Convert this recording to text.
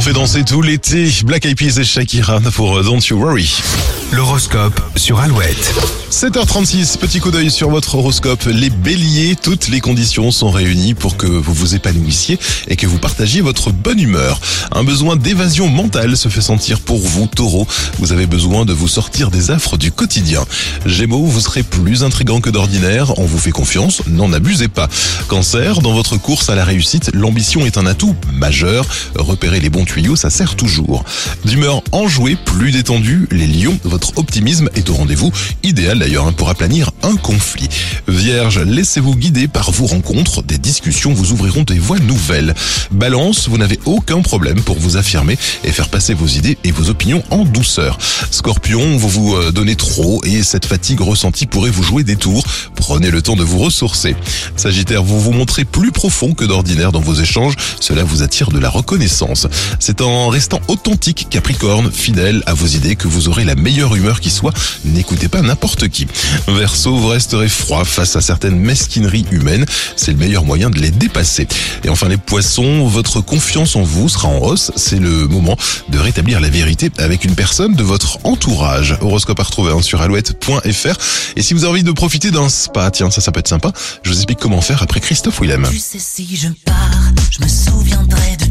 ont fait danser tout l'été. Black Eyed Peas et Shakira pour Don't You Worry. L'horoscope sur Alouette. 7h36, petit coup d'œil sur votre horoscope. Les béliers, toutes les conditions sont réunies pour que vous vous épanouissiez et que vous partagiez votre bonne humeur. Un besoin d'évasion mentale se fait sentir pour vous, taureau. Vous avez besoin de vous sortir des affres du quotidien. Gémeaux, vous serez plus intrigant que d'ordinaire. On vous fait confiance, n'en abusez pas. Cancer, dans votre course à la réussite, l'ambition est un atout majeur. Repérer les bons tuyaux, ça sert toujours. D'humeur enjouée, plus détendue, les lions, votre optimisme est au rendez-vous. Idéal d'ailleurs hein, pour aplanir un conflit. Vierge, laissez-vous guider par vos rencontres, des discussions vous ouvriront des voies nouvelles. Balance, vous n'avez aucun problème pour vous affirmer et faire passer vos idées et vos opinions en douceur. Scorpion, vous vous euh, donnez trop et cette fatigue ressentie pourrait vous jouer des tours. Prenez le temps de vous ressourcer. Sagittaire, vous vous montrez plus profond que d'ordinaire dans vos échanges, cela vous attire de la reconnaissance. C'est en restant authentique, Capricorne, fidèle à vos idées que vous aurez la meilleure humeur qui soit. N'écoutez pas n'importe qui. Verseau, vous resterez froid face à certaines mesquineries humaines. C'est le meilleur moyen de les dépasser. Et enfin les poissons, votre confiance en vous sera en hausse. C'est le moment de rétablir la vérité avec une personne de votre entourage. Horoscope à retrouver hein, sur alouette.fr. Et si vous avez envie de profiter d'un spa, tiens, ça, ça peut être sympa. Je vous explique comment faire après Christophe Willem. Tu sais, si je je me souviendrai de